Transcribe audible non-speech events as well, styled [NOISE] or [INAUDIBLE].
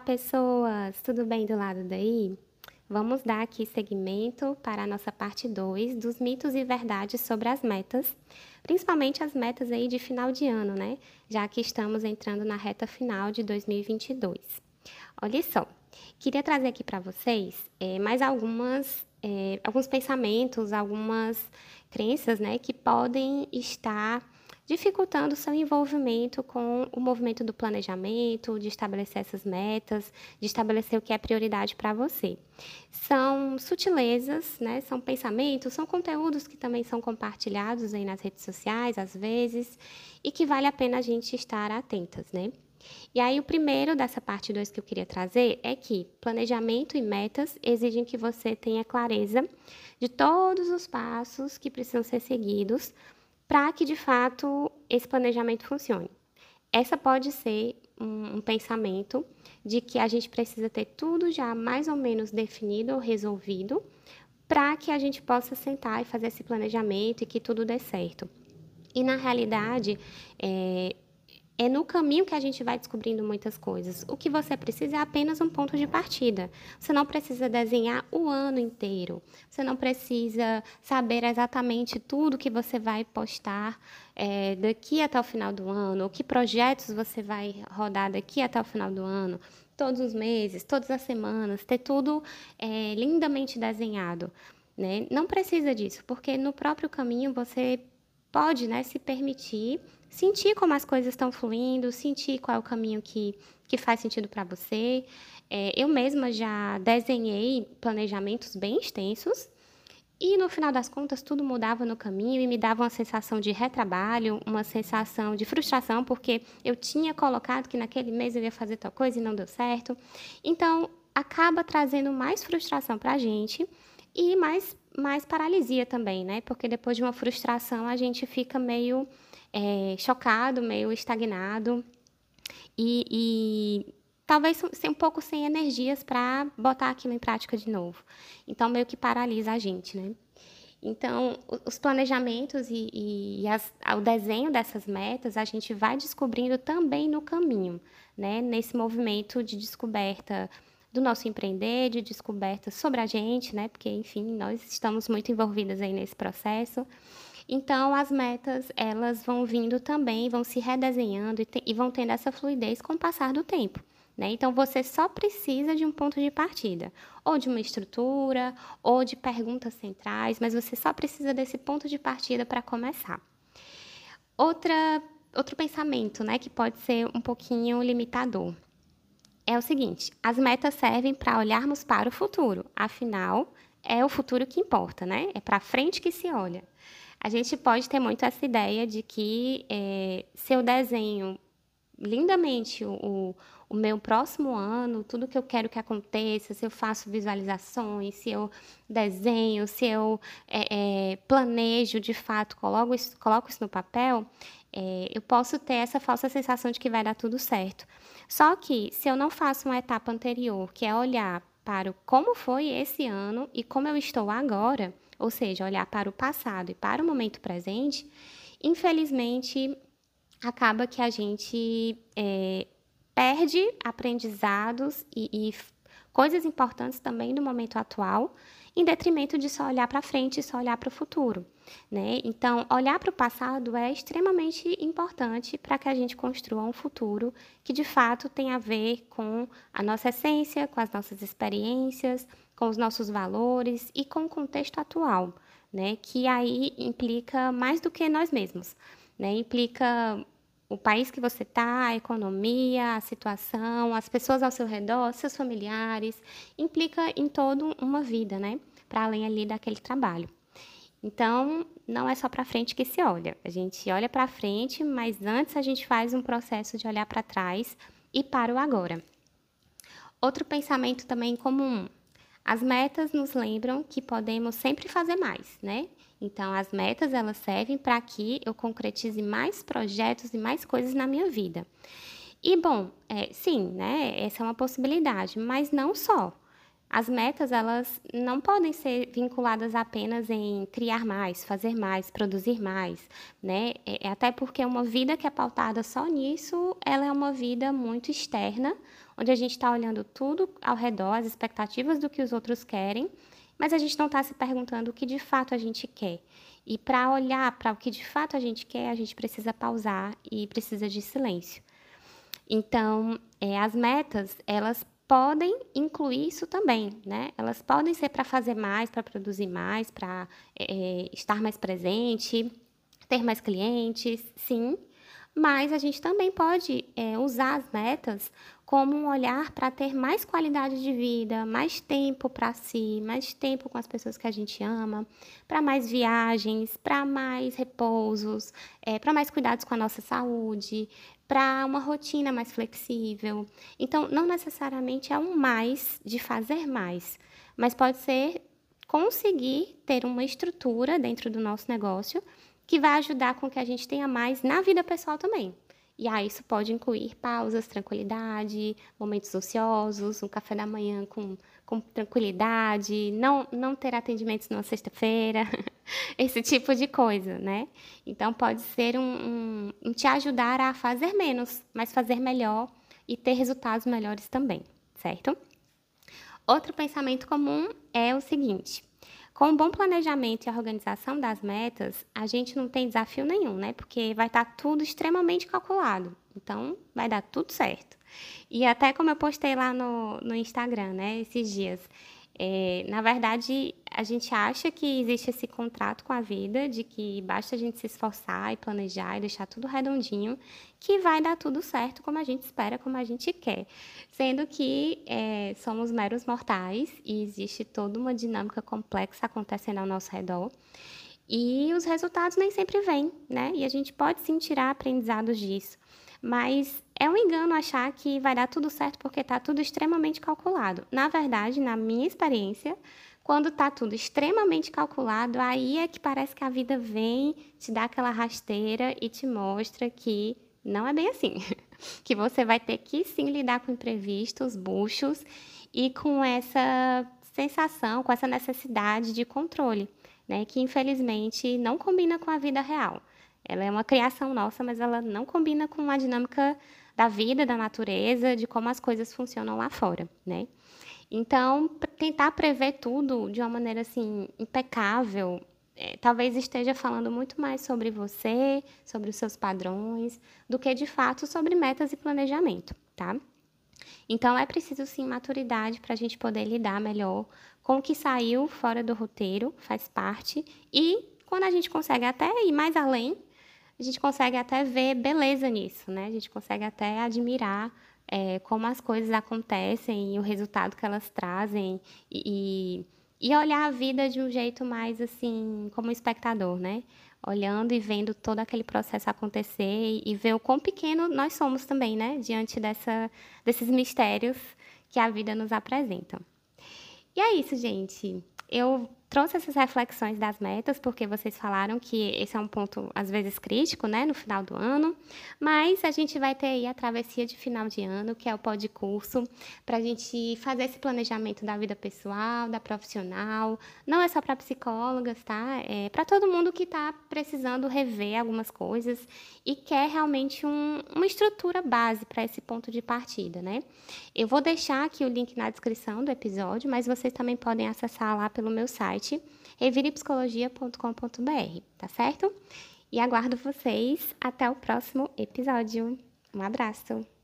Olá, pessoas! Tudo bem do lado daí? Vamos dar aqui seguimento para a nossa parte 2 dos mitos e verdades sobre as metas, principalmente as metas aí de final de ano, né? Já que estamos entrando na reta final de 2022. Olha só, queria trazer aqui para vocês é, mais algumas, é, alguns pensamentos, algumas crenças, né, que podem estar dificultando seu envolvimento com o movimento do planejamento, de estabelecer essas metas, de estabelecer o que é prioridade para você. São sutilezas, né? São pensamentos, são conteúdos que também são compartilhados aí nas redes sociais, às vezes, e que vale a pena a gente estar atentas, né? E aí, o primeiro dessa parte 2 que eu queria trazer é que planejamento e metas exigem que você tenha clareza de todos os passos que precisam ser seguidos para que de fato esse planejamento funcione. Essa pode ser um, um, pensamento de que a gente precisa ter tudo já mais ou menos definido ou resolvido para que a gente possa sentar e fazer esse planejamento e que tudo dê certo. E na realidade, é, é no caminho que a gente vai descobrindo muitas coisas. O que você precisa é apenas um ponto de partida. Você não precisa desenhar o ano inteiro. Você não precisa saber exatamente tudo que você vai postar é, daqui até o final do ano, ou que projetos você vai rodar daqui até o final do ano, todos os meses, todas as semanas, ter tudo é, lindamente desenhado. Né? Não precisa disso, porque no próprio caminho você pode né, se permitir sentir como as coisas estão fluindo, sentir qual é o caminho que, que faz sentido para você. É, eu mesma já desenhei planejamentos bem extensos e no final das contas tudo mudava no caminho e me dava uma sensação de retrabalho, uma sensação de frustração, porque eu tinha colocado que naquele mês eu ia fazer tal coisa e não deu certo. Então acaba trazendo mais frustração para a gente e mais, mais paralisia também, né? Porque depois de uma frustração a gente fica meio é, chocado, meio estagnado e, e talvez um pouco sem energias para botar aquilo em prática de novo. Então, meio que paralisa a gente, né? Então, os planejamentos e, e as, o desenho dessas metas a gente vai descobrindo também no caminho, né? Nesse movimento de descoberta do nosso empreender, de descoberta sobre a gente, né? Porque, enfim, nós estamos muito envolvidas aí nesse processo. Então, as metas, elas vão vindo também, vão se redesenhando e, te, e vão tendo essa fluidez com o passar do tempo. Né? Então, você só precisa de um ponto de partida, ou de uma estrutura, ou de perguntas centrais, mas você só precisa desse ponto de partida para começar. Outra, outro pensamento né, que pode ser um pouquinho limitador é o seguinte: as metas servem para olharmos para o futuro, afinal, é o futuro que importa, né? É para frente que se olha a gente pode ter muito essa ideia de que é, se eu desenho lindamente o, o meu próximo ano, tudo que eu quero que aconteça, se eu faço visualizações, se eu desenho, se eu é, é, planejo de fato, coloco isso, coloco isso no papel, é, eu posso ter essa falsa sensação de que vai dar tudo certo. Só que se eu não faço uma etapa anterior, que é olhar para como foi esse ano e como eu estou agora, ou seja, olhar para o passado e para o momento presente, infelizmente acaba que a gente é, perde aprendizados e, e coisas importantes também no momento atual, em detrimento de só olhar para frente e só olhar para o futuro. Né? Então, olhar para o passado é extremamente importante para que a gente construa um futuro que de fato tem a ver com a nossa essência, com as nossas experiências, com os nossos valores e com o contexto atual, né? Que aí implica mais do que nós mesmos, né? Implica o país que você está, a economia, a situação, as pessoas ao seu redor, seus familiares, implica em toda uma vida, né? Para além ali daquele trabalho. Então, não é só para frente que se olha. A gente olha para frente, mas antes a gente faz um processo de olhar para trás e para o agora. Outro pensamento também comum as metas nos lembram que podemos sempre fazer mais, né? Então, as metas elas servem para que eu concretize mais projetos e mais coisas na minha vida. E bom, é, sim, né? Essa é uma possibilidade, mas não só. As metas elas não podem ser vinculadas apenas em criar mais, fazer mais, produzir mais, né? É, é até porque uma vida que é pautada só nisso, ela é uma vida muito externa, onde a gente está olhando tudo ao redor, as expectativas do que os outros querem, mas a gente não está se perguntando o que de fato a gente quer. E para olhar para o que de fato a gente quer, a gente precisa pausar e precisa de silêncio. Então, é, as metas, elas podem incluir isso também, né? Elas podem ser para fazer mais, para produzir mais, para é, estar mais presente, ter mais clientes, sim. Mas a gente também pode é, usar as metas como um olhar para ter mais qualidade de vida, mais tempo para si, mais tempo com as pessoas que a gente ama, para mais viagens, para mais repousos, é, para mais cuidados com a nossa saúde, para uma rotina mais flexível. Então, não necessariamente é um mais de fazer mais, mas pode ser conseguir ter uma estrutura dentro do nosso negócio que vai ajudar com que a gente tenha mais na vida pessoal também. E aí isso pode incluir pausas, tranquilidade, momentos ociosos, um café da manhã com, com tranquilidade, não, não ter atendimentos na sexta-feira, [LAUGHS] esse tipo de coisa, né? Então pode ser um, um, um te ajudar a fazer menos, mas fazer melhor e ter resultados melhores também, certo? Outro pensamento comum é o seguinte: com um bom planejamento e organização das metas, a gente não tem desafio nenhum, né? Porque vai estar tá tudo extremamente calculado. Então, vai dar tudo certo. E até como eu postei lá no, no Instagram, né, esses dias, é, na verdade, a gente acha que existe esse contrato com a vida, de que basta a gente se esforçar e planejar e deixar tudo redondinho, que vai dar tudo certo como a gente espera, como a gente quer. Sendo que é, somos meros mortais e existe toda uma dinâmica complexa acontecendo ao nosso redor. E os resultados nem sempre vêm, né? E a gente pode sim tirar aprendizados disso. Mas é um engano achar que vai dar tudo certo porque está tudo extremamente calculado. Na verdade, na minha experiência, quando está tudo extremamente calculado, aí é que parece que a vida vem, te dá aquela rasteira e te mostra que não é bem assim. [LAUGHS] que você vai ter que sim lidar com imprevistos, buchos e com essa sensação, com essa necessidade de controle, né, que infelizmente não combina com a vida real. Ela é uma criação nossa, mas ela não combina com a dinâmica da vida, da natureza, de como as coisas funcionam lá fora, né? Então, tentar prever tudo de uma maneira assim impecável, é, talvez esteja falando muito mais sobre você, sobre os seus padrões, do que de fato sobre metas e planejamento, tá? Então, é preciso sim maturidade para a gente poder lidar melhor com o que saiu fora do roteiro, faz parte, e quando a gente consegue até ir mais além, a gente consegue até ver beleza nisso, né? A gente consegue até admirar é, como as coisas acontecem e o resultado que elas trazem e, e olhar a vida de um jeito mais assim, como espectador, né? Olhando e vendo todo aquele processo acontecer e ver o quão pequeno nós somos também, né? Diante dessa, desses mistérios que a vida nos apresenta. E é isso, gente. Eu trouxe essas reflexões das metas, porque vocês falaram que esse é um ponto, às vezes, crítico, né, no final do ano, mas a gente vai ter aí a travessia de final de ano, que é o pós curso, para a gente fazer esse planejamento da vida pessoal, da profissional, não é só para psicólogas, tá? É para todo mundo que está precisando rever algumas coisas e quer realmente um, uma estrutura base para esse ponto de partida, né? Eu vou deixar aqui o link na descrição do episódio, mas vocês também podem acessar lá pelo meu site site revirepsicologia.com.br, tá certo? E aguardo vocês até o próximo episódio. Um abraço!